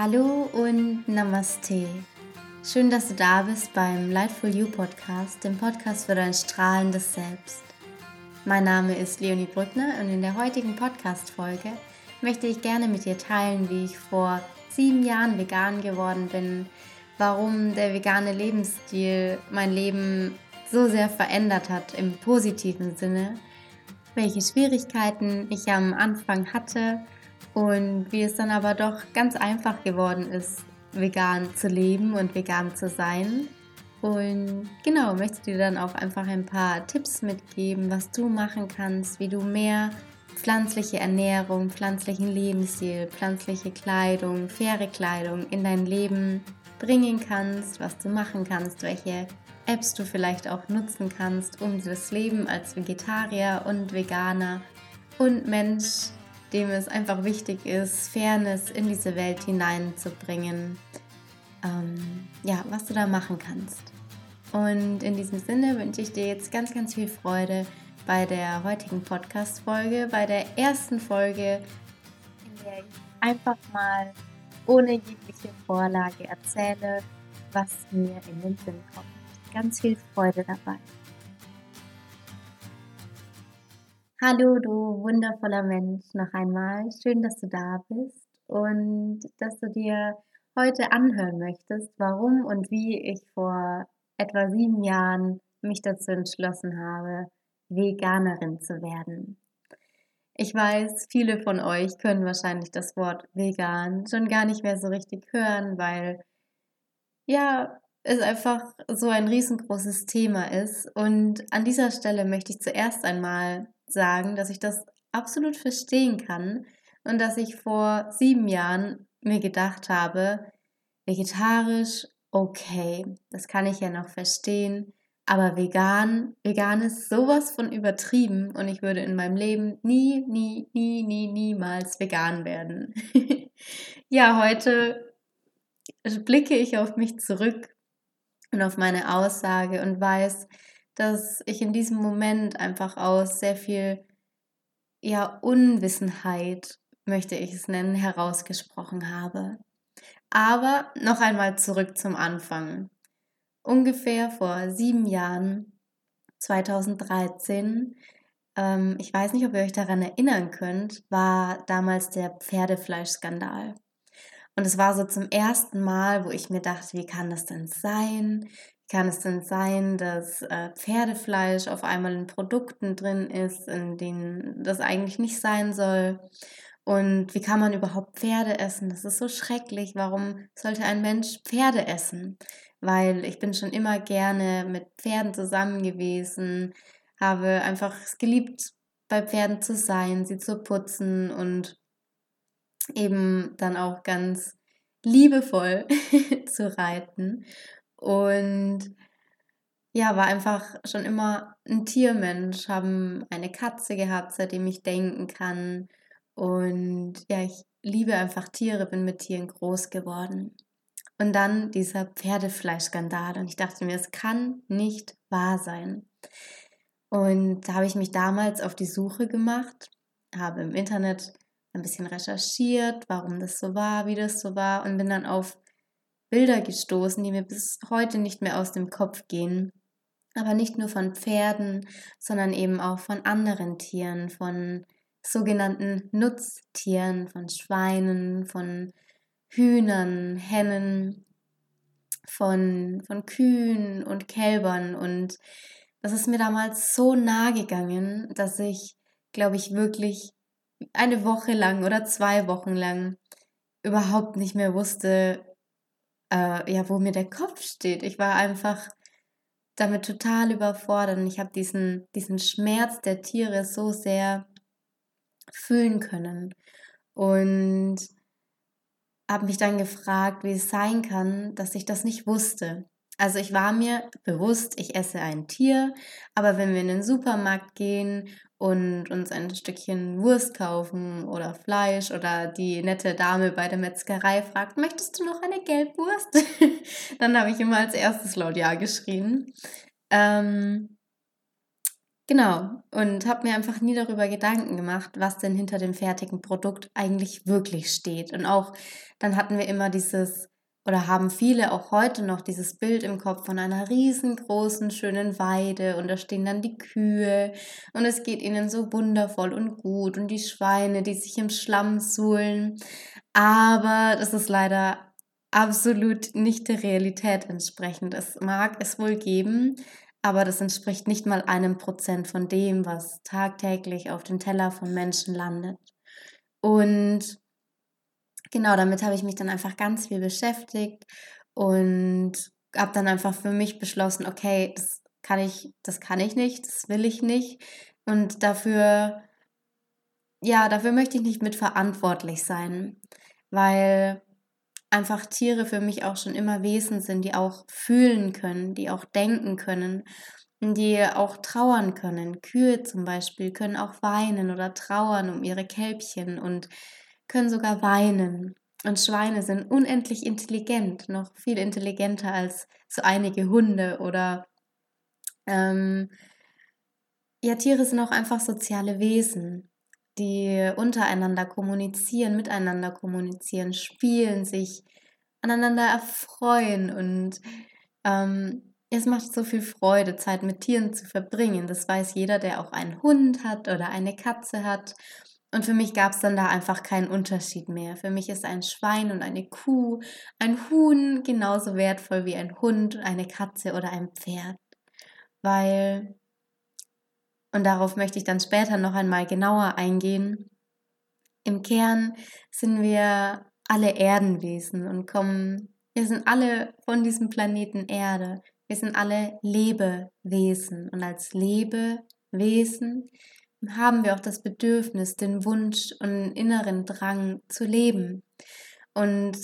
Hallo und Namaste. Schön, dass du da bist beim Lightful You Podcast, dem Podcast für dein strahlendes Selbst. Mein Name ist Leonie Brückner und in der heutigen Podcast-Folge möchte ich gerne mit dir teilen, wie ich vor sieben Jahren vegan geworden bin, warum der vegane Lebensstil mein Leben so sehr verändert hat im positiven Sinne, welche Schwierigkeiten ich am Anfang hatte und wie es dann aber doch ganz einfach geworden ist, vegan zu leben und vegan zu sein. Und genau, möchte dir dann auch einfach ein paar Tipps mitgeben, was du machen kannst, wie du mehr pflanzliche Ernährung, pflanzlichen Lebensstil, pflanzliche Kleidung, faire Kleidung in dein Leben bringen kannst, was du machen kannst, welche Apps du vielleicht auch nutzen kannst, um das Leben als Vegetarier und Veganer und Mensch dem es einfach wichtig ist, Fairness in diese Welt hineinzubringen. Ähm, ja, was du da machen kannst. Und in diesem Sinne wünsche ich dir jetzt ganz, ganz viel Freude bei der heutigen Podcast-Folge, bei der ersten Folge, in der ich einfach mal ohne jegliche Vorlage erzähle, was mir in den Sinn kommt. Ganz viel Freude dabei. Hallo, du wundervoller Mensch, noch einmal. Schön, dass du da bist und dass du dir heute anhören möchtest, warum und wie ich vor etwa sieben Jahren mich dazu entschlossen habe, Veganerin zu werden. Ich weiß, viele von euch können wahrscheinlich das Wort vegan schon gar nicht mehr so richtig hören, weil ja, es einfach so ein riesengroßes Thema ist. Und an dieser Stelle möchte ich zuerst einmal sagen, dass ich das absolut verstehen kann und dass ich vor sieben Jahren mir gedacht habe, vegetarisch, okay, das kann ich ja noch verstehen, aber vegan, vegan ist sowas von übertrieben und ich würde in meinem Leben nie, nie, nie, nie, niemals vegan werden. ja, heute blicke ich auf mich zurück und auf meine Aussage und weiß, dass ich in diesem Moment einfach aus sehr viel ja, Unwissenheit, möchte ich es nennen, herausgesprochen habe. Aber noch einmal zurück zum Anfang. Ungefähr vor sieben Jahren, 2013, ähm, ich weiß nicht, ob ihr euch daran erinnern könnt, war damals der Pferdefleischskandal. Und es war so zum ersten Mal, wo ich mir dachte, wie kann das denn sein? Kann es denn sein, dass äh, Pferdefleisch auf einmal in Produkten drin ist, in denen das eigentlich nicht sein soll? Und wie kann man überhaupt Pferde essen? Das ist so schrecklich. Warum sollte ein Mensch Pferde essen? Weil ich bin schon immer gerne mit Pferden zusammen gewesen, habe einfach es geliebt, bei Pferden zu sein, sie zu putzen und eben dann auch ganz liebevoll zu reiten. Und ja, war einfach schon immer ein Tiermensch, haben eine Katze gehabt, seitdem ich denken kann. Und ja, ich liebe einfach Tiere, bin mit Tieren groß geworden. Und dann dieser Pferdefleischskandal. Und ich dachte mir, es kann nicht wahr sein. Und da habe ich mich damals auf die Suche gemacht, habe im Internet ein bisschen recherchiert, warum das so war, wie das so war und bin dann auf Bilder gestoßen, die mir bis heute nicht mehr aus dem Kopf gehen. Aber nicht nur von Pferden, sondern eben auch von anderen Tieren, von sogenannten Nutztieren, von Schweinen, von Hühnern, Hennen, von, von Kühen und Kälbern. Und das ist mir damals so nahe gegangen, dass ich, glaube ich, wirklich eine Woche lang oder zwei Wochen lang überhaupt nicht mehr wusste, äh, ja, wo mir der Kopf steht. Ich war einfach damit total überfordert und ich habe diesen, diesen Schmerz der Tiere so sehr fühlen können. Und habe mich dann gefragt, wie es sein kann, dass ich das nicht wusste. Also ich war mir bewusst, ich esse ein Tier, aber wenn wir in den Supermarkt gehen und uns ein Stückchen Wurst kaufen oder Fleisch oder die nette Dame bei der Metzgerei fragt, möchtest du noch eine Gelbwurst? Dann habe ich immer als erstes laut Ja geschrien. Ähm, Genau, und habe mir einfach nie darüber Gedanken gemacht, was denn hinter dem fertigen Produkt eigentlich wirklich steht. Und auch dann hatten wir immer dieses, oder haben viele auch heute noch dieses Bild im Kopf von einer riesengroßen, schönen Weide und da stehen dann die Kühe und es geht ihnen so wundervoll und gut und die Schweine, die sich im Schlamm suhlen. Aber das ist leider absolut nicht der Realität entsprechend. Es mag es wohl geben, aber das entspricht nicht mal einem Prozent von dem, was tagtäglich auf dem Teller von Menschen landet. Und genau damit habe ich mich dann einfach ganz viel beschäftigt und habe dann einfach für mich beschlossen, okay, das kann ich, das kann ich nicht, das will ich nicht und dafür, ja, dafür möchte ich nicht mitverantwortlich sein, weil einfach Tiere für mich auch schon immer Wesen sind, die auch fühlen können, die auch denken können, die auch trauern können. Kühe zum Beispiel können auch weinen oder trauern um ihre Kälbchen und können sogar weinen. Und Schweine sind unendlich intelligent, noch viel intelligenter als so einige Hunde oder ähm, ja, Tiere sind auch einfach soziale Wesen die untereinander kommunizieren, miteinander kommunizieren, spielen, sich aneinander erfreuen und ähm, es macht so viel Freude, Zeit mit Tieren zu verbringen. Das weiß jeder, der auch einen Hund hat oder eine Katze hat. Und für mich gab es dann da einfach keinen Unterschied mehr. Für mich ist ein Schwein und eine Kuh, ein Huhn genauso wertvoll wie ein Hund, eine Katze oder ein Pferd. Weil und darauf möchte ich dann später noch einmal genauer eingehen. Im Kern sind wir alle Erdenwesen und kommen, wir sind alle von diesem Planeten Erde. Wir sind alle Lebewesen und als Lebewesen haben wir auch das Bedürfnis, den Wunsch und inneren Drang zu leben. Und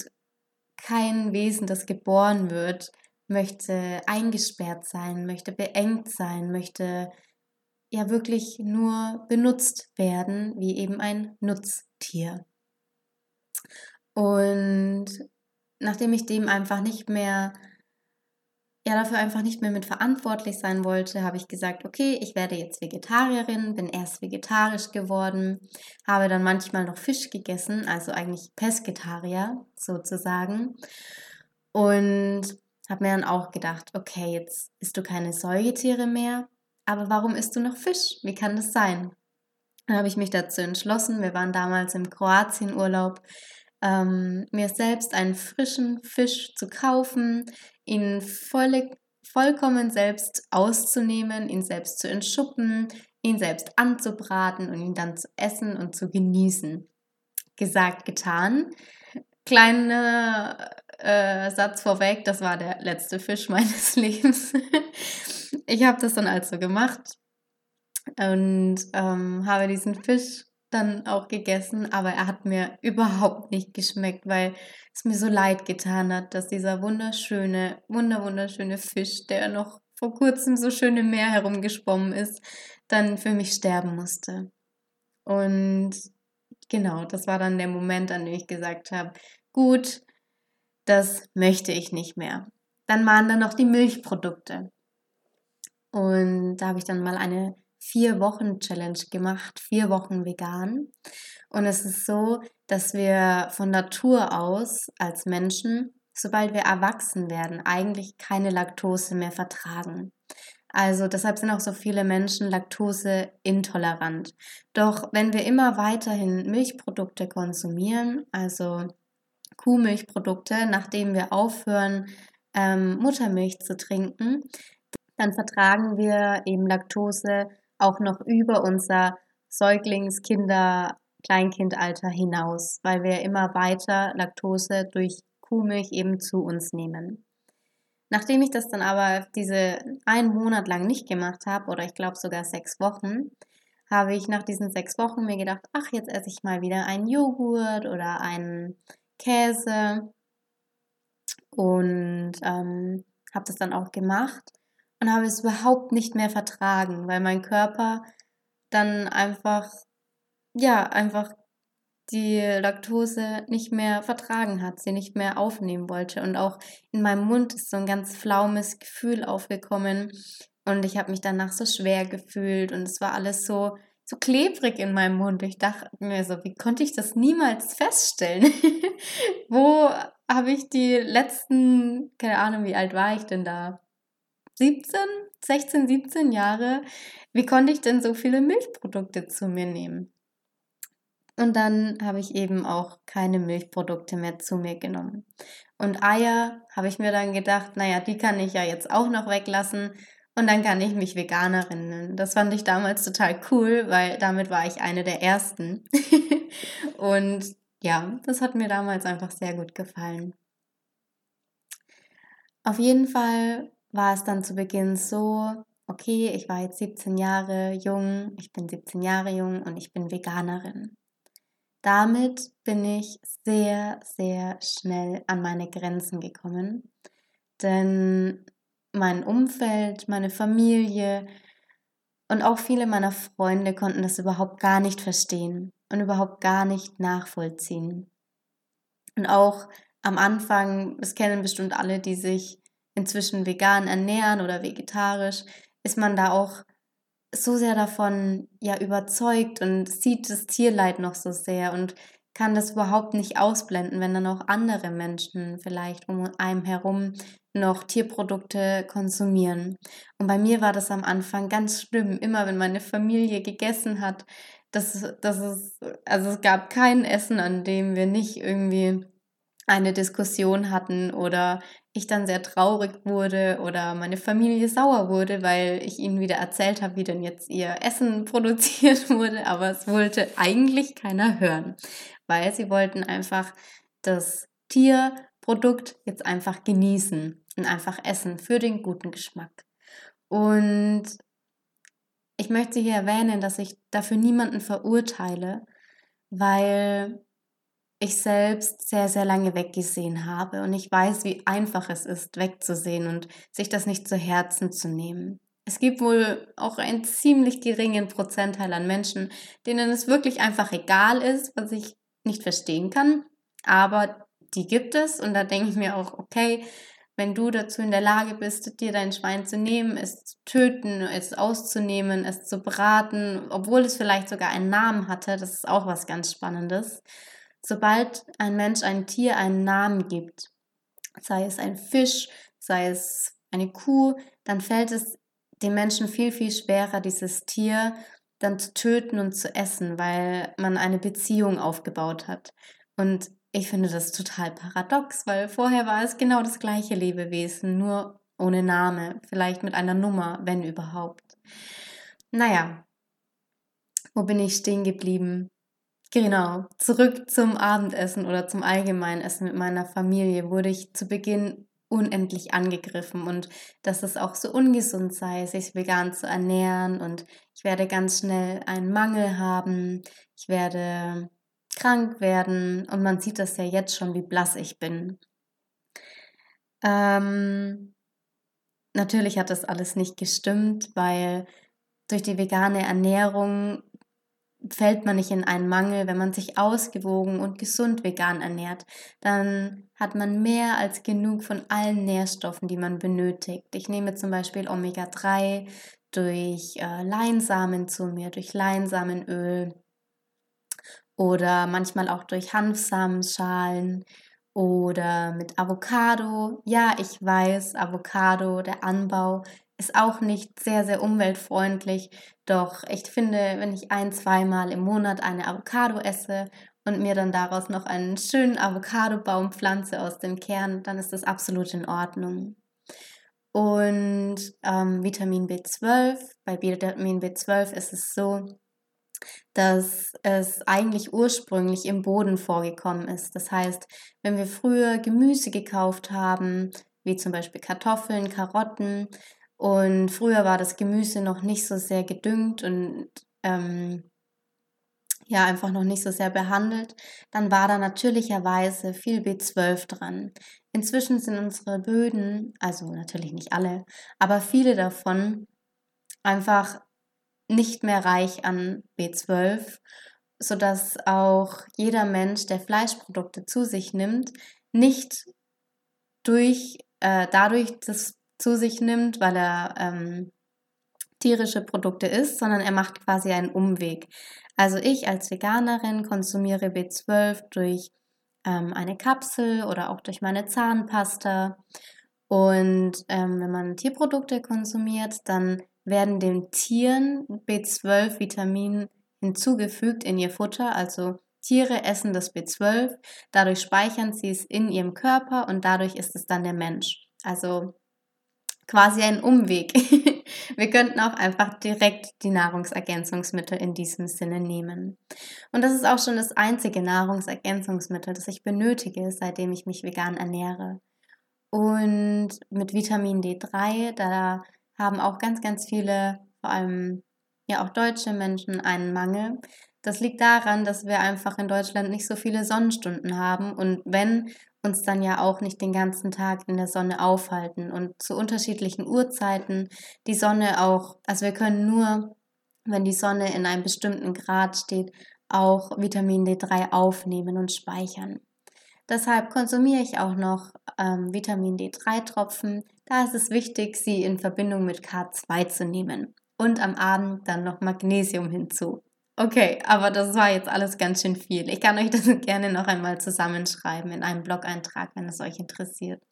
kein Wesen, das geboren wird, möchte eingesperrt sein, möchte beengt sein, möchte ja wirklich nur benutzt werden, wie eben ein Nutztier. Und nachdem ich dem einfach nicht mehr, ja, dafür einfach nicht mehr mit verantwortlich sein wollte, habe ich gesagt, okay, ich werde jetzt Vegetarierin, bin erst vegetarisch geworden, habe dann manchmal noch Fisch gegessen, also eigentlich Pesketarier sozusagen. Und habe mir dann auch gedacht, okay, jetzt isst du keine Säugetiere mehr, aber warum isst du noch Fisch? Wie kann das sein? Dann habe ich mich dazu entschlossen, wir waren damals im Kroatienurlaub, ähm, mir selbst einen frischen Fisch zu kaufen, ihn voll, vollkommen selbst auszunehmen, ihn selbst zu entschuppen, ihn selbst anzubraten und ihn dann zu essen und zu genießen. Gesagt, getan. Kleiner äh, Satz vorweg, das war der letzte Fisch meines Lebens ich habe das dann also gemacht und ähm, habe diesen Fisch dann auch gegessen, aber er hat mir überhaupt nicht geschmeckt, weil es mir so leid getan hat, dass dieser wunderschöne, wunder wunderschöne Fisch, der noch vor kurzem so schön im Meer herumgeschwommen ist, dann für mich sterben musste. Und genau, das war dann der Moment, an dem ich gesagt habe, gut, das möchte ich nicht mehr. Dann waren da noch die Milchprodukte. Und da habe ich dann mal eine vier Wochen Challenge gemacht, vier Wochen vegan. Und es ist so, dass wir von Natur aus als Menschen, sobald wir erwachsen werden, eigentlich keine Laktose mehr vertragen. Also deshalb sind auch so viele Menschen Laktose intolerant. Doch wenn wir immer weiterhin Milchprodukte konsumieren, also Kuhmilchprodukte, nachdem wir aufhören, ähm, Muttermilch zu trinken, dann vertragen wir eben Laktose auch noch über unser Säuglings-, Kinder-, Kleinkindalter hinaus, weil wir immer weiter Laktose durch Kuhmilch eben zu uns nehmen. Nachdem ich das dann aber diese einen Monat lang nicht gemacht habe, oder ich glaube sogar sechs Wochen, habe ich nach diesen sechs Wochen mir gedacht, ach, jetzt esse ich mal wieder einen Joghurt oder einen Käse und ähm, habe das dann auch gemacht und habe es überhaupt nicht mehr vertragen, weil mein Körper dann einfach, ja, einfach die Laktose nicht mehr vertragen hat, sie nicht mehr aufnehmen wollte. Und auch in meinem Mund ist so ein ganz flaumes Gefühl aufgekommen, und ich habe mich danach so schwer gefühlt und es war alles so, so klebrig in meinem Mund. Ich dachte mir so, wie konnte ich das niemals feststellen? Wo habe ich die letzten, keine Ahnung, wie alt war ich denn da? 17, 16, 17 Jahre. Wie konnte ich denn so viele Milchprodukte zu mir nehmen? Und dann habe ich eben auch keine Milchprodukte mehr zu mir genommen. Und Eier habe ich mir dann gedacht, naja, die kann ich ja jetzt auch noch weglassen. Und dann kann ich mich Veganerin nennen. Das fand ich damals total cool, weil damit war ich eine der ersten. und ja, das hat mir damals einfach sehr gut gefallen. Auf jeden Fall war es dann zu Beginn so, okay, ich war jetzt 17 Jahre jung, ich bin 17 Jahre jung und ich bin Veganerin. Damit bin ich sehr, sehr schnell an meine Grenzen gekommen, denn mein Umfeld, meine Familie und auch viele meiner Freunde konnten das überhaupt gar nicht verstehen und überhaupt gar nicht nachvollziehen. Und auch am Anfang, das kennen bestimmt alle, die sich inzwischen vegan ernähren oder vegetarisch, ist man da auch so sehr davon ja überzeugt und sieht das Tierleid noch so sehr und kann das überhaupt nicht ausblenden, wenn dann auch andere Menschen vielleicht um einem herum noch Tierprodukte konsumieren. Und bei mir war das am Anfang ganz schlimm. Immer wenn meine Familie gegessen hat, das, das ist, also es gab kein Essen, an dem wir nicht irgendwie eine Diskussion hatten oder ich dann sehr traurig wurde oder meine Familie sauer wurde, weil ich ihnen wieder erzählt habe, wie denn jetzt ihr Essen produziert wurde, aber es wollte eigentlich keiner hören, weil sie wollten einfach das Tierprodukt jetzt einfach genießen und einfach essen für den guten Geschmack. Und ich möchte hier erwähnen, dass ich dafür niemanden verurteile, weil ich selbst sehr, sehr lange weggesehen habe und ich weiß, wie einfach es ist, wegzusehen und sich das nicht zu Herzen zu nehmen. Es gibt wohl auch einen ziemlich geringen Prozentteil an Menschen, denen es wirklich einfach egal ist, was ich nicht verstehen kann, aber die gibt es und da denke ich mir auch, okay, wenn du dazu in der Lage bist, dir dein Schwein zu nehmen, es zu töten, es auszunehmen, es zu braten, obwohl es vielleicht sogar einen Namen hatte, das ist auch was ganz Spannendes. Sobald ein Mensch ein Tier einen Namen gibt, sei es ein Fisch, sei es eine Kuh, dann fällt es dem Menschen viel, viel schwerer, dieses Tier dann zu töten und zu essen, weil man eine Beziehung aufgebaut hat. Und ich finde das total paradox, weil vorher war es genau das gleiche Lebewesen, nur ohne Name, vielleicht mit einer Nummer, wenn überhaupt. Naja, wo bin ich stehen geblieben? Genau, zurück zum Abendessen oder zum Allgemeinessen mit meiner Familie wurde ich zu Beginn unendlich angegriffen. Und dass es auch so ungesund sei, sich vegan zu ernähren. Und ich werde ganz schnell einen Mangel haben, ich werde krank werden. Und man sieht das ja jetzt schon, wie blass ich bin. Ähm, natürlich hat das alles nicht gestimmt, weil durch die vegane Ernährung fällt man nicht in einen Mangel, wenn man sich ausgewogen und gesund vegan ernährt. Dann hat man mehr als genug von allen Nährstoffen, die man benötigt. Ich nehme zum Beispiel Omega-3 durch äh, Leinsamen zu mir, durch Leinsamenöl oder manchmal auch durch Hanfsamenschalen oder mit Avocado. Ja, ich weiß, Avocado, der Anbau ist auch nicht sehr, sehr umweltfreundlich. Doch ich finde, wenn ich ein, zweimal im Monat eine Avocado esse und mir dann daraus noch einen schönen Avocadobaum pflanze aus dem Kern, dann ist das absolut in Ordnung. Und ähm, Vitamin B12, bei Vitamin B12 ist es so, dass es eigentlich ursprünglich im Boden vorgekommen ist. Das heißt, wenn wir früher Gemüse gekauft haben, wie zum Beispiel Kartoffeln, Karotten, und früher war das Gemüse noch nicht so sehr gedüngt und ähm, ja, einfach noch nicht so sehr behandelt, dann war da natürlicherweise viel B12 dran. Inzwischen sind unsere Böden, also natürlich nicht alle, aber viele davon einfach nicht mehr reich an B12, sodass auch jeder Mensch, der Fleischprodukte zu sich nimmt, nicht durch, äh, dadurch das zu sich nimmt, weil er ähm, tierische Produkte isst, sondern er macht quasi einen Umweg. Also ich als Veganerin konsumiere B12 durch ähm, eine Kapsel oder auch durch meine Zahnpasta. Und ähm, wenn man Tierprodukte konsumiert, dann werden den Tieren B12-Vitamin hinzugefügt in ihr Futter. Also Tiere essen das B12, dadurch speichern sie es in ihrem Körper und dadurch ist es dann der Mensch. Also quasi ein Umweg. Wir könnten auch einfach direkt die Nahrungsergänzungsmittel in diesem Sinne nehmen. Und das ist auch schon das einzige Nahrungsergänzungsmittel, das ich benötige, seitdem ich mich vegan ernähre. Und mit Vitamin D3, da haben auch ganz, ganz viele, vor allem ja auch deutsche Menschen, einen Mangel. Das liegt daran, dass wir einfach in Deutschland nicht so viele Sonnenstunden haben und wenn uns dann ja auch nicht den ganzen Tag in der Sonne aufhalten und zu unterschiedlichen Uhrzeiten die Sonne auch, also wir können nur, wenn die Sonne in einem bestimmten Grad steht, auch Vitamin D3 aufnehmen und speichern. Deshalb konsumiere ich auch noch ähm, Vitamin D3-Tropfen. Da ist es wichtig, sie in Verbindung mit K2 zu nehmen. Und am Abend dann noch Magnesium hinzu. Okay, aber das war jetzt alles ganz schön viel. Ich kann euch das gerne noch einmal zusammenschreiben in einem Blog-Eintrag, wenn es euch interessiert.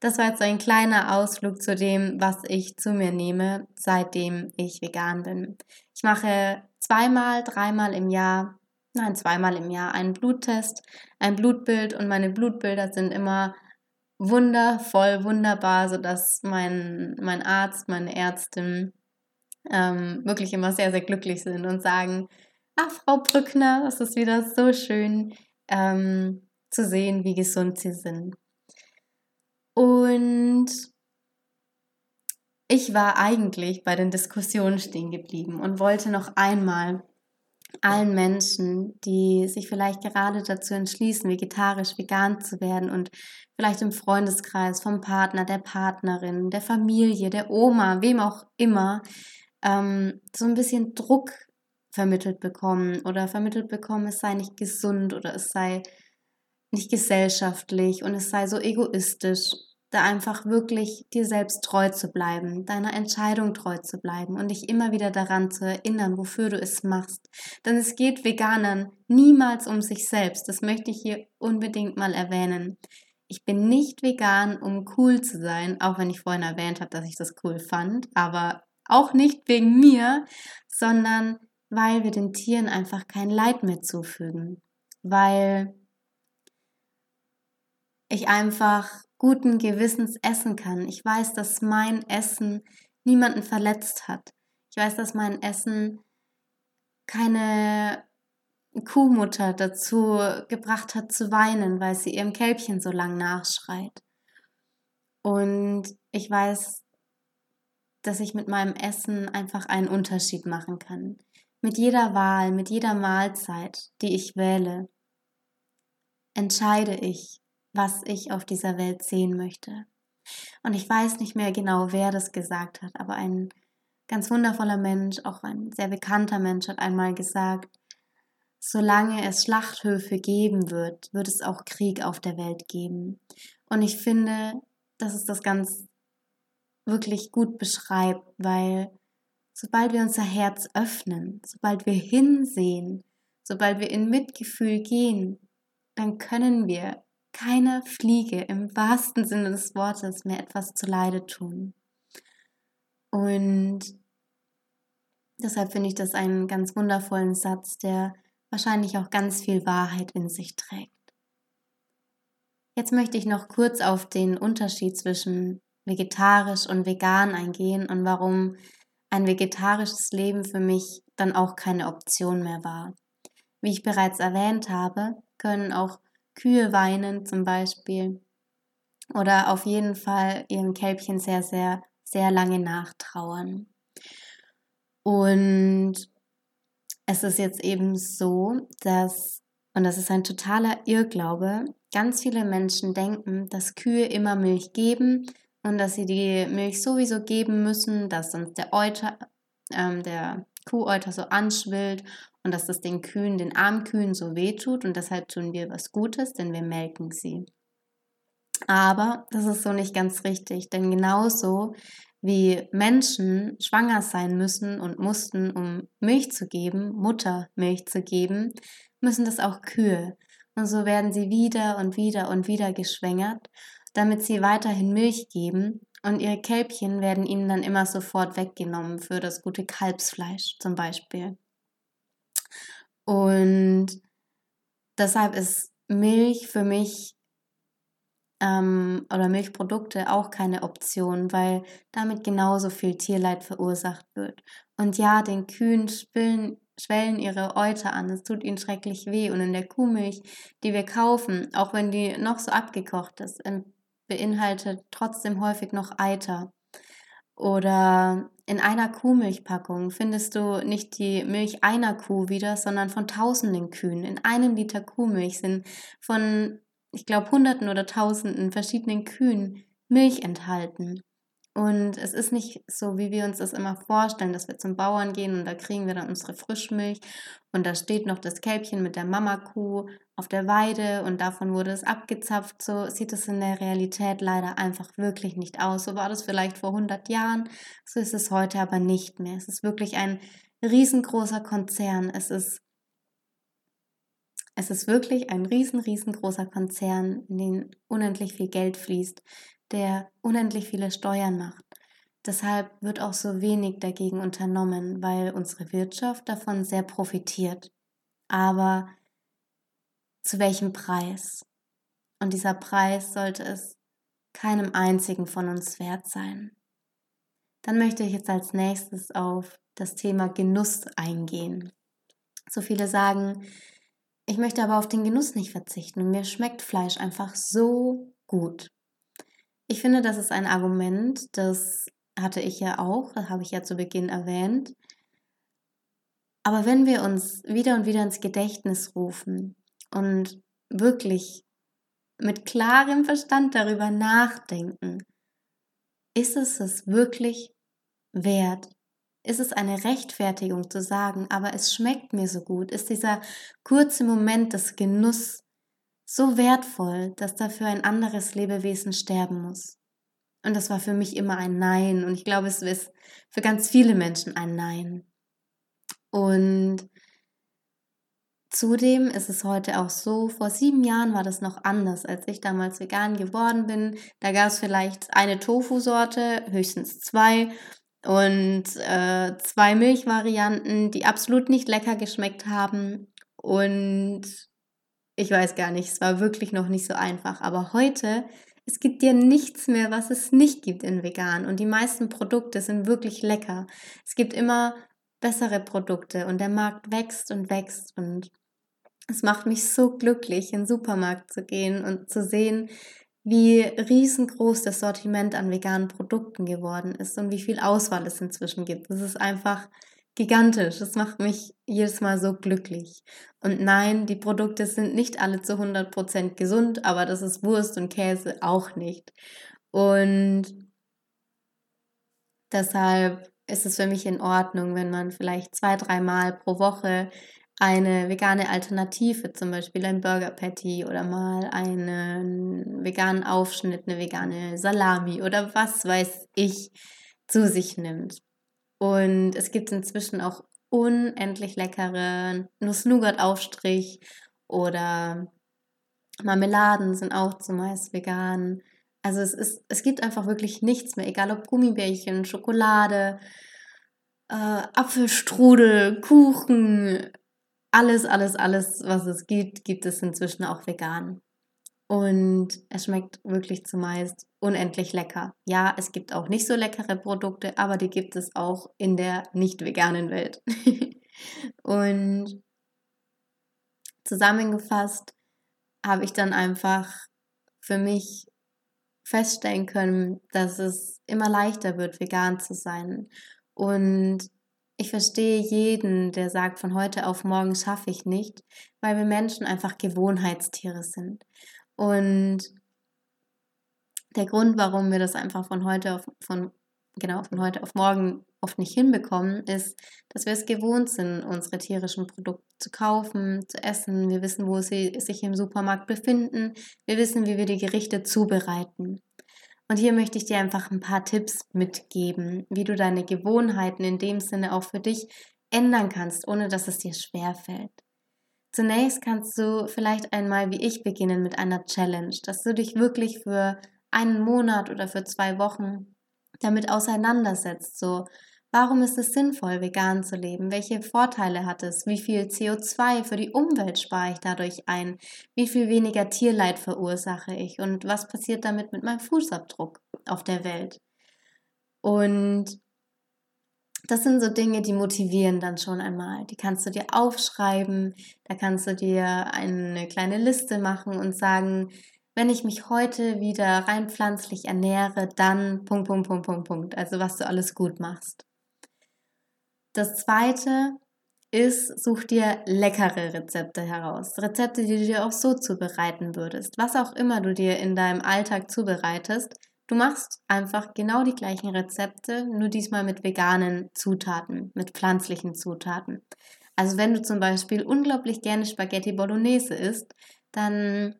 Das war jetzt ein kleiner Ausflug zu dem, was ich zu mir nehme, seitdem ich vegan bin. Ich mache zweimal, dreimal im Jahr, nein, zweimal im Jahr einen Bluttest, ein Blutbild und meine Blutbilder sind immer wundervoll, wunderbar, sodass mein, mein Arzt, meine Ärztin ähm, wirklich immer sehr, sehr glücklich sind und sagen, ach, Frau Brückner, es ist wieder so schön ähm, zu sehen, wie gesund Sie sind. Und ich war eigentlich bei den Diskussionen stehen geblieben und wollte noch einmal allen Menschen, die sich vielleicht gerade dazu entschließen, vegetarisch, vegan zu werden und vielleicht im Freundeskreis, vom Partner, der Partnerin, der Familie, der Oma, wem auch immer, ähm, so ein bisschen Druck vermittelt bekommen oder vermittelt bekommen, es sei nicht gesund oder es sei nicht gesellschaftlich und es sei so egoistisch, da einfach wirklich dir selbst treu zu bleiben, deiner Entscheidung treu zu bleiben und dich immer wieder daran zu erinnern, wofür du es machst. Denn es geht Veganern niemals um sich selbst. Das möchte ich hier unbedingt mal erwähnen. Ich bin nicht vegan, um cool zu sein, auch wenn ich vorhin erwähnt habe, dass ich das cool fand, aber auch nicht wegen mir, sondern weil wir den Tieren einfach kein Leid mehr zufügen. Weil ich einfach guten Gewissens essen kann. Ich weiß, dass mein Essen niemanden verletzt hat. Ich weiß, dass mein Essen keine Kuhmutter dazu gebracht hat zu weinen, weil sie ihrem Kälbchen so lang nachschreit. Und ich weiß, dass ich mit meinem Essen einfach einen Unterschied machen kann. Mit jeder Wahl, mit jeder Mahlzeit, die ich wähle, entscheide ich, was ich auf dieser Welt sehen möchte. Und ich weiß nicht mehr genau, wer das gesagt hat, aber ein ganz wundervoller Mensch, auch ein sehr bekannter Mensch, hat einmal gesagt, solange es Schlachthöfe geben wird, wird es auch Krieg auf der Welt geben. Und ich finde, das ist das ganz wirklich gut beschreibt, weil sobald wir unser Herz öffnen, sobald wir hinsehen, sobald wir in Mitgefühl gehen, dann können wir keiner Fliege im wahrsten Sinne des Wortes mehr etwas zu Leide tun. Und deshalb finde ich das einen ganz wundervollen Satz, der wahrscheinlich auch ganz viel Wahrheit in sich trägt. Jetzt möchte ich noch kurz auf den Unterschied zwischen vegetarisch und vegan eingehen und warum ein vegetarisches Leben für mich dann auch keine Option mehr war. Wie ich bereits erwähnt habe, können auch Kühe weinen zum Beispiel oder auf jeden Fall ihrem Kälbchen sehr, sehr, sehr lange nachtrauern. Und es ist jetzt eben so, dass, und das ist ein totaler Irrglaube, ganz viele Menschen denken, dass Kühe immer Milch geben, und dass sie die Milch sowieso geben müssen, dass sonst der Euter, ähm, der Kuhäuter so anschwillt und dass das den Kühen, den Armkühen so wehtut und deshalb tun wir was Gutes, denn wir melken sie. Aber das ist so nicht ganz richtig, denn genauso wie Menschen schwanger sein müssen und mussten, um Milch zu geben, Muttermilch zu geben, müssen das auch Kühe. Und so werden sie wieder und wieder und wieder geschwängert, damit sie weiterhin Milch geben. Und ihre Kälbchen werden ihnen dann immer sofort weggenommen für das gute Kalbsfleisch zum Beispiel. Und deshalb ist Milch für mich ähm, oder Milchprodukte auch keine Option, weil damit genauso viel Tierleid verursacht wird. Und ja, den Kühen spillen, schwellen ihre Euter an, es tut ihnen schrecklich weh. Und in der Kuhmilch, die wir kaufen, auch wenn die noch so abgekocht ist, beinhaltet trotzdem häufig noch Eiter. Oder in einer Kuhmilchpackung findest du nicht die Milch einer Kuh wieder, sondern von tausenden Kühen. In einem Liter Kuhmilch sind von, ich glaube, hunderten oder tausenden verschiedenen Kühen Milch enthalten. Und es ist nicht so, wie wir uns das immer vorstellen, dass wir zum Bauern gehen und da kriegen wir dann unsere Frischmilch und da steht noch das Kälbchen mit der Mamakuh auf der Weide und davon wurde es abgezapft. So sieht es in der Realität leider einfach wirklich nicht aus. So war das vielleicht vor 100 Jahren, so ist es heute aber nicht mehr. Es ist wirklich ein riesengroßer Konzern. Es ist es ist wirklich ein riesen, riesengroßer Konzern, in den unendlich viel Geld fließt, der unendlich viele Steuern macht. Deshalb wird auch so wenig dagegen unternommen, weil unsere Wirtschaft davon sehr profitiert. Aber zu welchem Preis? Und dieser Preis sollte es keinem einzigen von uns wert sein. Dann möchte ich jetzt als nächstes auf das Thema Genuss eingehen. So viele sagen, ich möchte aber auf den Genuss nicht verzichten mir schmeckt Fleisch einfach so gut. Ich finde, das ist ein Argument, das hatte ich ja auch, das habe ich ja zu Beginn erwähnt. Aber wenn wir uns wieder und wieder ins Gedächtnis rufen und wirklich mit klarem Verstand darüber nachdenken, ist es es wirklich wert? Ist es eine Rechtfertigung zu sagen, aber es schmeckt mir so gut? Ist dieser kurze Moment des Genuss so wertvoll, dass dafür ein anderes Lebewesen sterben muss. Und das war für mich immer ein Nein. Und ich glaube, es ist für ganz viele Menschen ein Nein. Und zudem ist es heute auch so, vor sieben Jahren war das noch anders, als ich damals vegan geworden bin. Da gab es vielleicht eine Tofu-Sorte, höchstens zwei. Und äh, zwei Milchvarianten, die absolut nicht lecker geschmeckt haben. Und ich weiß gar nicht, es war wirklich noch nicht so einfach. Aber heute, es gibt dir nichts mehr, was es nicht gibt in vegan. Und die meisten Produkte sind wirklich lecker. Es gibt immer bessere Produkte und der Markt wächst und wächst. Und es macht mich so glücklich, in den Supermarkt zu gehen und zu sehen, wie riesengroß das Sortiment an veganen Produkten geworden ist und wie viel Auswahl es inzwischen gibt. Es ist einfach gigantisch. Das macht mich jedes Mal so glücklich. Und nein, die Produkte sind nicht alle zu 100% gesund, aber das ist Wurst und Käse auch nicht. Und deshalb ist es für mich in Ordnung, wenn man vielleicht zwei, dreimal pro Woche eine vegane Alternative, zum Beispiel ein Burger Patty oder mal einen veganen Aufschnitt, eine vegane Salami oder was weiß ich, zu sich nimmt. Und es gibt inzwischen auch unendlich leckere Nuss-Nougat-Aufstrich oder Marmeladen sind auch zumeist vegan. Also es, ist, es gibt einfach wirklich nichts mehr, egal ob Gummibärchen, Schokolade, äh, Apfelstrudel, Kuchen, alles, alles, alles, was es gibt, gibt es inzwischen auch vegan. Und es schmeckt wirklich zumeist unendlich lecker. Ja, es gibt auch nicht so leckere Produkte, aber die gibt es auch in der nicht veganen Welt. und zusammengefasst habe ich dann einfach für mich feststellen können, dass es immer leichter wird, vegan zu sein. Und ich verstehe jeden, der sagt, von heute auf morgen schaffe ich nicht, weil wir Menschen einfach Gewohnheitstiere sind. Und der Grund, warum wir das einfach von heute auf, von, genau, von heute auf morgen oft nicht hinbekommen, ist, dass wir es gewohnt sind, unsere tierischen Produkte zu kaufen, zu essen. Wir wissen, wo sie sich im Supermarkt befinden. Wir wissen, wie wir die Gerichte zubereiten. Und hier möchte ich dir einfach ein paar Tipps mitgeben, wie du deine Gewohnheiten in dem Sinne auch für dich ändern kannst, ohne dass es dir schwer fällt. Zunächst kannst du vielleicht einmal wie ich beginnen mit einer Challenge, dass du dich wirklich für einen Monat oder für zwei Wochen damit auseinandersetzt. So, warum ist es sinnvoll, vegan zu leben? Welche Vorteile hat es? Wie viel CO2 für die Umwelt spare ich dadurch ein? Wie viel weniger Tierleid verursache ich? Und was passiert damit mit meinem Fußabdruck auf der Welt? Und das sind so Dinge, die motivieren dann schon einmal. Die kannst du dir aufschreiben, da kannst du dir eine kleine Liste machen und sagen, wenn ich mich heute wieder rein pflanzlich ernähre, dann Punkt, Punkt, Punkt, Punkt, Punkt. Also was du alles gut machst. Das zweite ist, such dir leckere Rezepte heraus. Rezepte, die du dir auch so zubereiten würdest. Was auch immer du dir in deinem Alltag zubereitest, Du machst einfach genau die gleichen Rezepte, nur diesmal mit veganen Zutaten, mit pflanzlichen Zutaten. Also wenn du zum Beispiel unglaublich gerne Spaghetti Bolognese isst, dann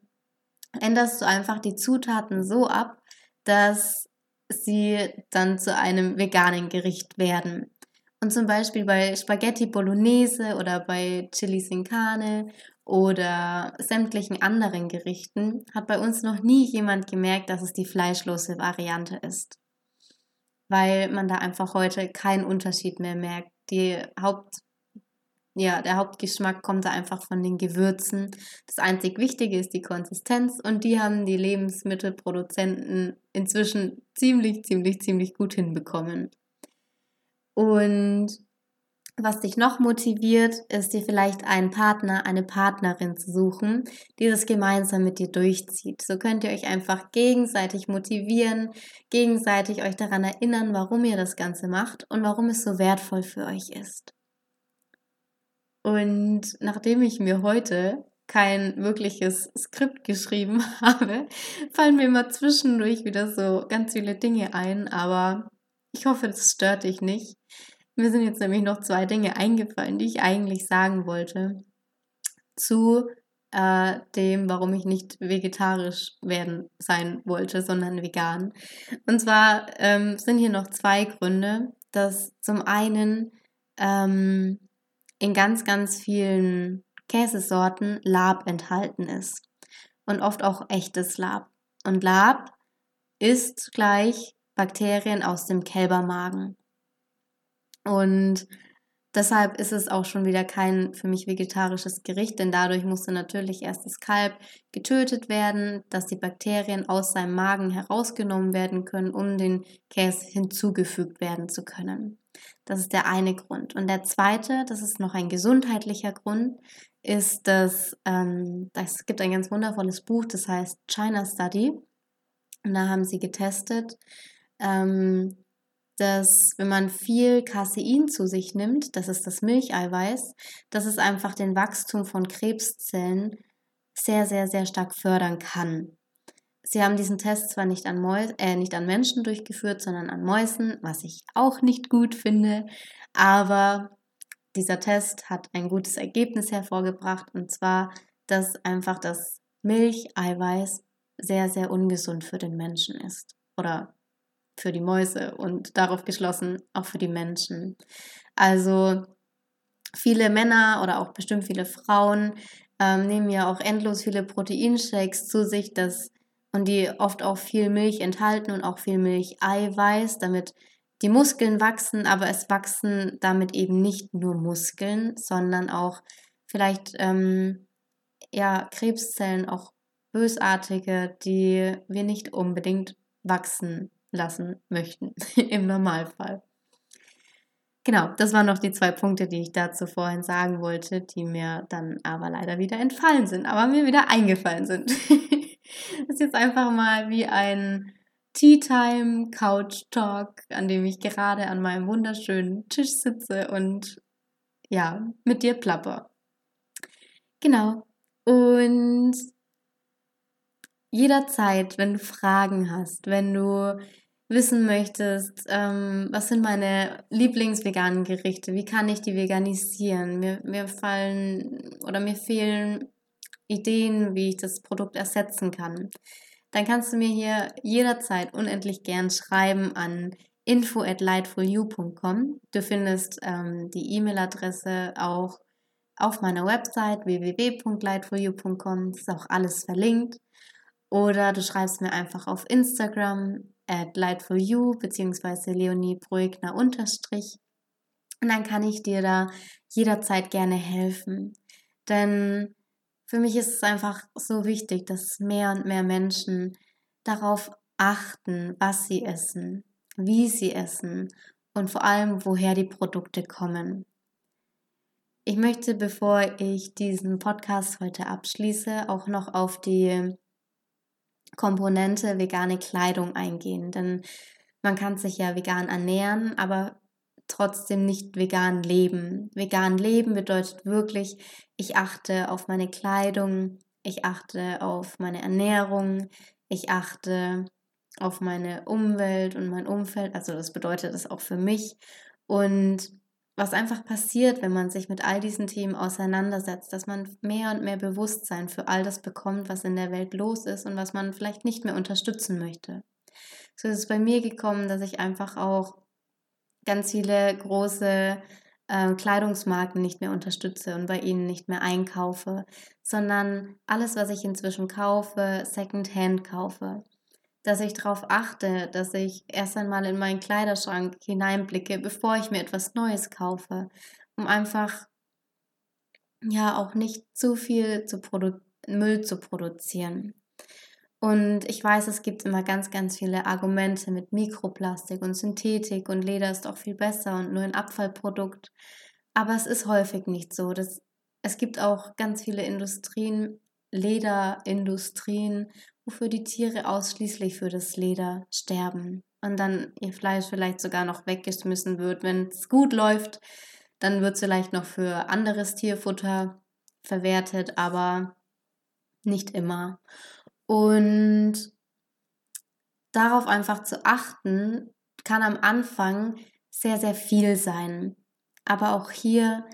änderst du einfach die Zutaten so ab, dass sie dann zu einem veganen Gericht werden. Und zum Beispiel bei Spaghetti Bolognese oder bei Chili Sin Carne oder sämtlichen anderen Gerichten hat bei uns noch nie jemand gemerkt, dass es die fleischlose Variante ist. Weil man da einfach heute keinen Unterschied mehr merkt. Die Haupt, ja, der Hauptgeschmack kommt da einfach von den Gewürzen. Das einzig Wichtige ist die Konsistenz und die haben die Lebensmittelproduzenten inzwischen ziemlich, ziemlich, ziemlich gut hinbekommen. Und was dich noch motiviert, ist dir vielleicht einen Partner, eine Partnerin zu suchen, die das gemeinsam mit dir durchzieht. So könnt ihr euch einfach gegenseitig motivieren, gegenseitig euch daran erinnern, warum ihr das Ganze macht und warum es so wertvoll für euch ist. Und nachdem ich mir heute kein wirkliches Skript geschrieben habe, fallen mir immer zwischendurch wieder so ganz viele Dinge ein, aber ich hoffe, das stört dich nicht. Mir sind jetzt nämlich noch zwei Dinge eingefallen, die ich eigentlich sagen wollte zu äh, dem, warum ich nicht vegetarisch werden sein wollte, sondern vegan. Und zwar ähm, sind hier noch zwei Gründe, dass zum einen ähm, in ganz, ganz vielen Käsesorten Lab enthalten ist und oft auch echtes Lab. Und Lab ist gleich Bakterien aus dem Kälbermagen. Und deshalb ist es auch schon wieder kein für mich vegetarisches Gericht, denn dadurch musste natürlich erst das Kalb getötet werden, dass die Bakterien aus seinem Magen herausgenommen werden können, um den Käse hinzugefügt werden zu können. Das ist der eine Grund. Und der zweite, das ist noch ein gesundheitlicher Grund, ist, dass ähm, es gibt ein ganz wundervolles Buch, das heißt China Study. Und da haben sie getestet, ähm, dass wenn man viel Casein zu sich nimmt, das ist das Milcheiweiß, dass es einfach den Wachstum von Krebszellen sehr, sehr, sehr stark fördern kann. Sie haben diesen Test zwar nicht an, Mäus äh, nicht an Menschen durchgeführt, sondern an Mäusen, was ich auch nicht gut finde, aber dieser Test hat ein gutes Ergebnis hervorgebracht und zwar, dass einfach das Milcheiweiß sehr, sehr ungesund für den Menschen ist oder für die Mäuse und darauf geschlossen auch für die Menschen. Also viele Männer oder auch bestimmt viele Frauen ähm, nehmen ja auch endlos viele Proteinshakes zu sich, das, und die oft auch viel Milch enthalten und auch viel Milcheiweiß, damit die Muskeln wachsen, aber es wachsen damit eben nicht nur Muskeln, sondern auch vielleicht ähm, ja, Krebszellen, auch bösartige, die wir nicht unbedingt wachsen lassen möchten, im Normalfall. Genau, das waren noch die zwei Punkte, die ich dazu vorhin sagen wollte, die mir dann aber leider wieder entfallen sind, aber mir wieder eingefallen sind. das ist jetzt einfach mal wie ein Tea Time Couch Talk, an dem ich gerade an meinem wunderschönen Tisch sitze und ja, mit dir plapper. Genau. Und jederzeit, wenn du Fragen hast, wenn du wissen möchtest, ähm, was sind meine Lieblingsveganen Gerichte, wie kann ich die veganisieren, mir, mir fallen oder mir fehlen Ideen, wie ich das Produkt ersetzen kann, dann kannst du mir hier jederzeit unendlich gern schreiben an info at lightfulyou.com. Du findest ähm, die E-Mail-Adresse auch auf meiner Website www.lightfulyou.com. ist auch alles verlinkt. Oder du schreibst mir einfach auf Instagram at lightfulyou bzw. Leonie Brugner unterstrich. Und dann kann ich dir da jederzeit gerne helfen. Denn für mich ist es einfach so wichtig, dass mehr und mehr Menschen darauf achten, was sie essen, wie sie essen und vor allem, woher die Produkte kommen. Ich möchte, bevor ich diesen Podcast heute abschließe, auch noch auf die Komponente vegane Kleidung eingehen, denn man kann sich ja vegan ernähren, aber trotzdem nicht vegan leben. Vegan leben bedeutet wirklich, ich achte auf meine Kleidung, ich achte auf meine Ernährung, ich achte auf meine Umwelt und mein Umfeld. Also das bedeutet es auch für mich. Und was einfach passiert, wenn man sich mit all diesen Themen auseinandersetzt, dass man mehr und mehr Bewusstsein für all das bekommt, was in der Welt los ist und was man vielleicht nicht mehr unterstützen möchte. So ist es bei mir gekommen, dass ich einfach auch ganz viele große äh, Kleidungsmarken nicht mehr unterstütze und bei ihnen nicht mehr einkaufe, sondern alles, was ich inzwischen kaufe, Secondhand kaufe. Dass ich darauf achte, dass ich erst einmal in meinen Kleiderschrank hineinblicke, bevor ich mir etwas Neues kaufe, um einfach ja auch nicht zu viel zu Müll zu produzieren. Und ich weiß, es gibt immer ganz, ganz viele Argumente mit Mikroplastik und Synthetik und Leder ist auch viel besser und nur ein Abfallprodukt. Aber es ist häufig nicht so. Das, es gibt auch ganz viele Industrien, Lederindustrien, wofür die Tiere ausschließlich für das Leder sterben und dann ihr Fleisch vielleicht sogar noch weggeschmissen wird. Wenn es gut läuft, dann wird es vielleicht noch für anderes Tierfutter verwertet, aber nicht immer. Und darauf einfach zu achten, kann am Anfang sehr, sehr viel sein. Aber auch hier,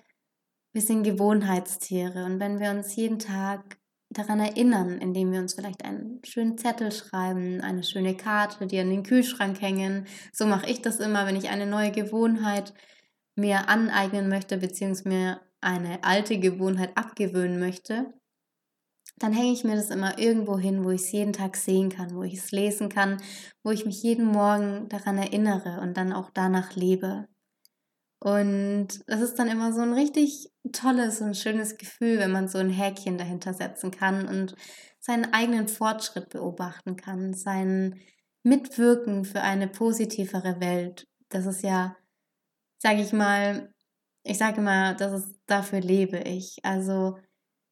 wir sind Gewohnheitstiere. Und wenn wir uns jeden Tag daran erinnern, indem wir uns vielleicht einen schönen Zettel schreiben, eine schöne Karte, die an den Kühlschrank hängen. So mache ich das immer, wenn ich eine neue Gewohnheit mir aneignen möchte, beziehungsweise mir eine alte Gewohnheit abgewöhnen möchte, dann hänge ich mir das immer irgendwo hin, wo ich es jeden Tag sehen kann, wo ich es lesen kann, wo ich mich jeden Morgen daran erinnere und dann auch danach lebe. Und das ist dann immer so ein richtig tolles und schönes Gefühl, wenn man so ein Häkchen dahinter setzen kann und seinen eigenen Fortschritt beobachten kann, sein Mitwirken für eine positivere Welt. Das ist ja, sage ich mal, ich sage mal, das ist, dafür lebe ich. Also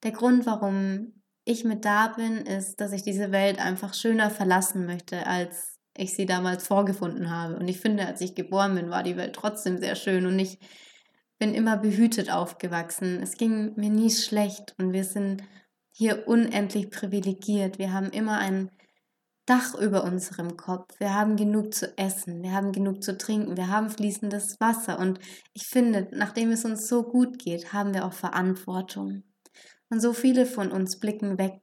der Grund, warum ich mit da bin, ist, dass ich diese Welt einfach schöner verlassen möchte, als ich sie damals vorgefunden habe. Und ich finde, als ich geboren bin, war die Welt trotzdem sehr schön und ich bin immer behütet aufgewachsen. Es ging mir nie schlecht und wir sind hier unendlich privilegiert. Wir haben immer ein Dach über unserem Kopf. Wir haben genug zu essen, wir haben genug zu trinken, wir haben fließendes Wasser. Und ich finde, nachdem es uns so gut geht, haben wir auch Verantwortung. Und so viele von uns blicken weg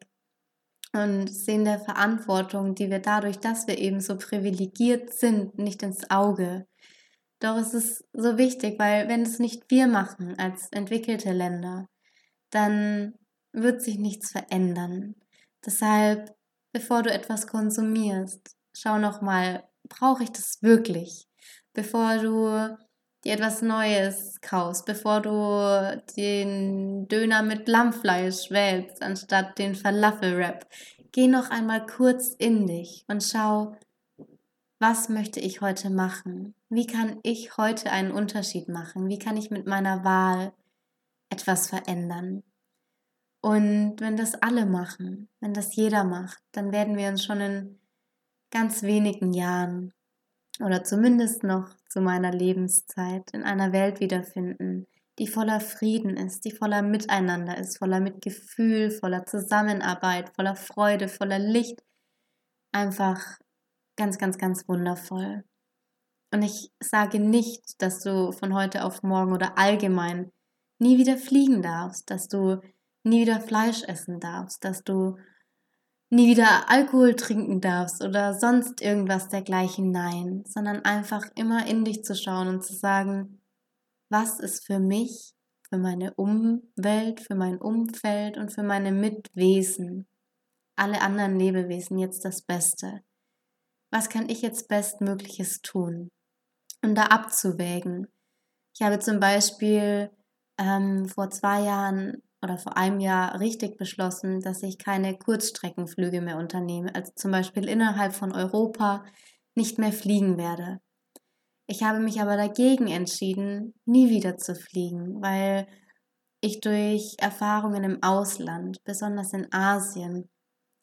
und sehen der Verantwortung, die wir dadurch, dass wir eben so privilegiert sind, nicht ins Auge. Doch es ist so wichtig, weil wenn es nicht wir machen als entwickelte Länder, dann wird sich nichts verändern. Deshalb, bevor du etwas konsumierst, schau nochmal, brauche ich das wirklich? Bevor du dir etwas Neues kaufst, bevor du den Döner mit Lammfleisch wählst, anstatt den Falafel-Wrap. Geh noch einmal kurz in dich und schau, was möchte ich heute machen? Wie kann ich heute einen Unterschied machen? Wie kann ich mit meiner Wahl etwas verändern? Und wenn das alle machen, wenn das jeder macht, dann werden wir uns schon in ganz wenigen Jahren oder zumindest noch zu meiner Lebenszeit in einer Welt wiederfinden, die voller Frieden ist, die voller Miteinander ist, voller Mitgefühl, voller Zusammenarbeit, voller Freude, voller Licht. Einfach ganz, ganz, ganz wundervoll. Und ich sage nicht, dass du von heute auf morgen oder allgemein nie wieder fliegen darfst, dass du nie wieder Fleisch essen darfst, dass du nie wieder Alkohol trinken darfst oder sonst irgendwas dergleichen. Nein, sondern einfach immer in dich zu schauen und zu sagen, was ist für mich, für meine Umwelt, für mein Umfeld und für meine Mitwesen, alle anderen Lebewesen jetzt das Beste. Was kann ich jetzt Bestmögliches tun? Und da abzuwägen. Ich habe zum Beispiel ähm, vor zwei Jahren oder vor einem Jahr richtig beschlossen, dass ich keine Kurzstreckenflüge mehr unternehme, also zum Beispiel innerhalb von Europa nicht mehr fliegen werde. Ich habe mich aber dagegen entschieden, nie wieder zu fliegen, weil ich durch Erfahrungen im Ausland, besonders in Asien,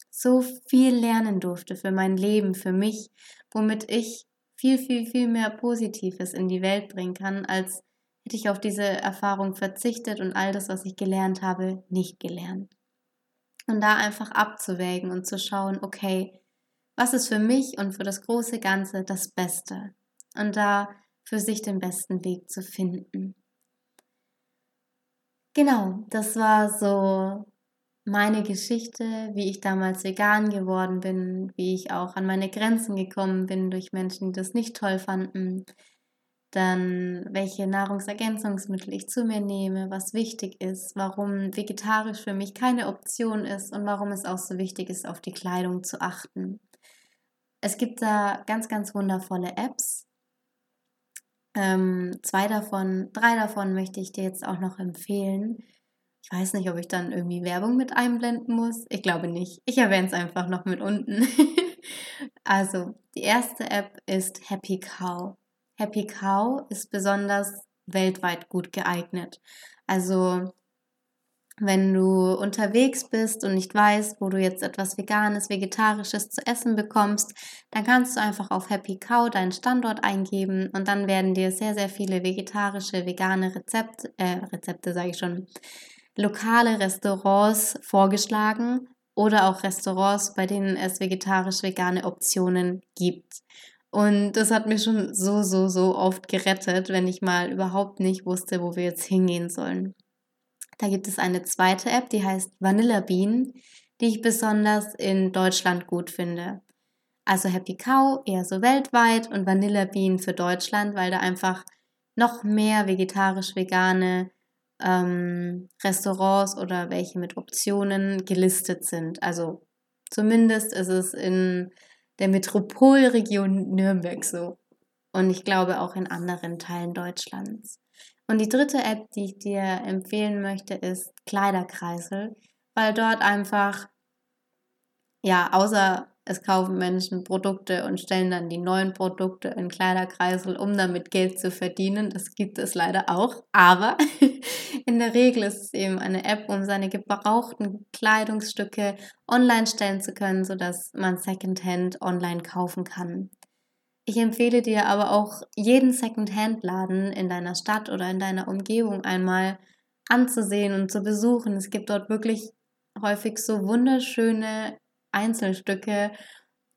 so viel lernen durfte für mein Leben, für mich, womit ich viel, viel, viel mehr Positives in die Welt bringen kann, als hätte ich auf diese Erfahrung verzichtet und all das, was ich gelernt habe, nicht gelernt. Und da einfach abzuwägen und zu schauen, okay, was ist für mich und für das große Ganze das Beste? Und da für sich den besten Weg zu finden. Genau, das war so meine Geschichte, wie ich damals vegan geworden bin, wie ich auch an meine Grenzen gekommen bin durch Menschen, die das nicht toll fanden, dann welche Nahrungsergänzungsmittel ich zu mir nehme, was wichtig ist, warum vegetarisch für mich keine Option ist und warum es auch so wichtig ist, auf die Kleidung zu achten. Es gibt da ganz, ganz wundervolle Apps. Ähm, zwei davon, drei davon möchte ich dir jetzt auch noch empfehlen. Ich weiß nicht, ob ich dann irgendwie Werbung mit einblenden muss. Ich glaube nicht. Ich erwähne es einfach noch mit unten. also, die erste App ist Happy Cow. Happy Cow ist besonders weltweit gut geeignet. Also wenn du unterwegs bist und nicht weißt, wo du jetzt etwas Veganes, Vegetarisches zu essen bekommst, dann kannst du einfach auf Happy Cow deinen Standort eingeben und dann werden dir sehr, sehr viele vegetarische, vegane Rezepte, äh, Rezepte sage ich schon, lokale Restaurants vorgeschlagen oder auch Restaurants, bei denen es vegetarisch-vegane Optionen gibt. Und das hat mich schon so, so, so oft gerettet, wenn ich mal überhaupt nicht wusste, wo wir jetzt hingehen sollen. Da gibt es eine zweite App, die heißt Vanilla Bean, die ich besonders in Deutschland gut finde. Also Happy Cow eher so weltweit und Vanilla Bean für Deutschland, weil da einfach noch mehr vegetarisch-vegane ähm, Restaurants oder welche mit Optionen gelistet sind. Also zumindest ist es in der Metropolregion Nürnberg so. Und ich glaube auch in anderen Teilen Deutschlands. Und die dritte App, die ich dir empfehlen möchte, ist Kleiderkreisel, weil dort einfach, ja, außer es kaufen Menschen Produkte und stellen dann die neuen Produkte in Kleiderkreisel, um damit Geld zu verdienen. Das gibt es leider auch. Aber in der Regel ist es eben eine App, um seine gebrauchten Kleidungsstücke online stellen zu können, sodass man Secondhand online kaufen kann. Ich empfehle dir aber auch jeden Secondhand-Laden in deiner Stadt oder in deiner Umgebung einmal anzusehen und zu besuchen. Es gibt dort wirklich häufig so wunderschöne Einzelstücke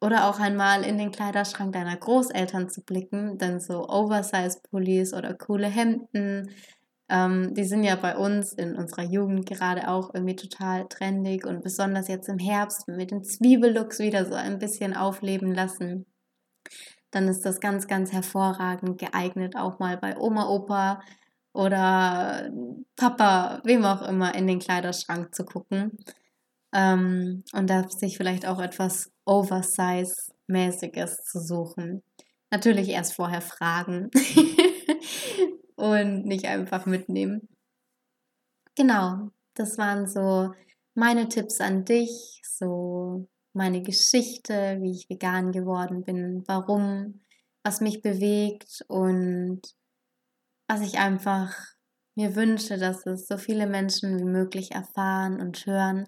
oder auch einmal in den Kleiderschrank deiner Großeltern zu blicken, denn so Oversize-Pullis oder coole Hemden, ähm, die sind ja bei uns in unserer Jugend gerade auch irgendwie total trendig und besonders jetzt im Herbst mit den Zwiebellooks wieder so ein bisschen aufleben lassen. Dann ist das ganz, ganz hervorragend geeignet, auch mal bei Oma, Opa oder Papa, wem auch immer, in den Kleiderschrank zu gucken ähm, und da sich vielleicht auch etwas Oversize-mäßiges zu suchen. Natürlich erst vorher fragen und nicht einfach mitnehmen. Genau, das waren so meine Tipps an dich, so meine Geschichte, wie ich vegan geworden bin, warum, was mich bewegt und was ich einfach mir wünsche, dass es so viele Menschen wie möglich erfahren und hören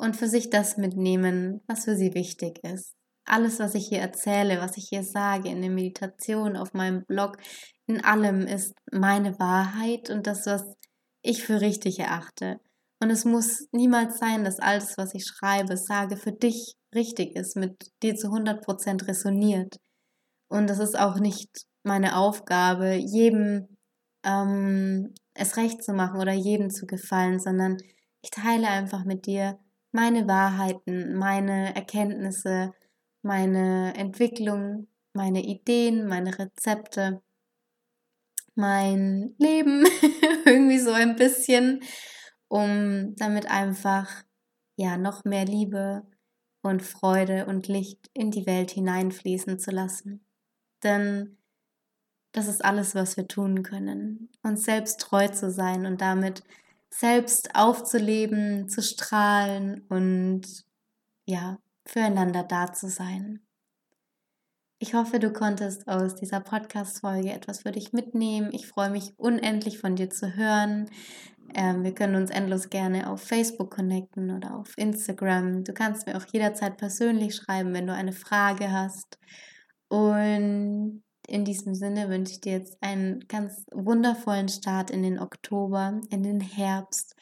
und für sich das mitnehmen, was für sie wichtig ist. Alles, was ich hier erzähle, was ich hier sage, in der Meditation, auf meinem Blog, in allem ist meine Wahrheit und das, was ich für richtig erachte. Und es muss niemals sein, dass alles, was ich schreibe, sage, für dich richtig ist, mit dir zu 100% resoniert. Und das ist auch nicht meine Aufgabe, jedem ähm, es recht zu machen oder jedem zu gefallen, sondern ich teile einfach mit dir, meine Wahrheiten, meine Erkenntnisse, meine Entwicklung, meine Ideen, meine Rezepte, mein Leben irgendwie so ein bisschen, um damit einfach ja noch mehr Liebe und Freude und Licht in die Welt hineinfließen zu lassen. Denn das ist alles, was wir tun können, uns selbst treu zu sein und damit selbst aufzuleben, zu strahlen und ja, füreinander da zu sein. Ich hoffe, du konntest aus dieser Podcast-Folge etwas für dich mitnehmen. Ich freue mich unendlich von dir zu hören. Ähm, wir können uns endlos gerne auf Facebook connecten oder auf Instagram. Du kannst mir auch jederzeit persönlich schreiben, wenn du eine Frage hast. Und in diesem Sinne wünsche ich dir jetzt einen ganz wundervollen Start in den Oktober, in den Herbst.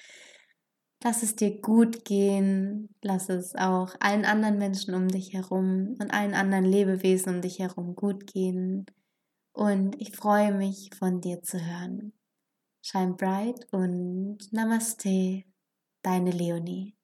Lass es dir gut gehen, lass es auch allen anderen Menschen um dich herum und allen anderen Lebewesen um dich herum gut gehen. Und ich freue mich, von dir zu hören. Shine bright und Namaste, deine Leonie.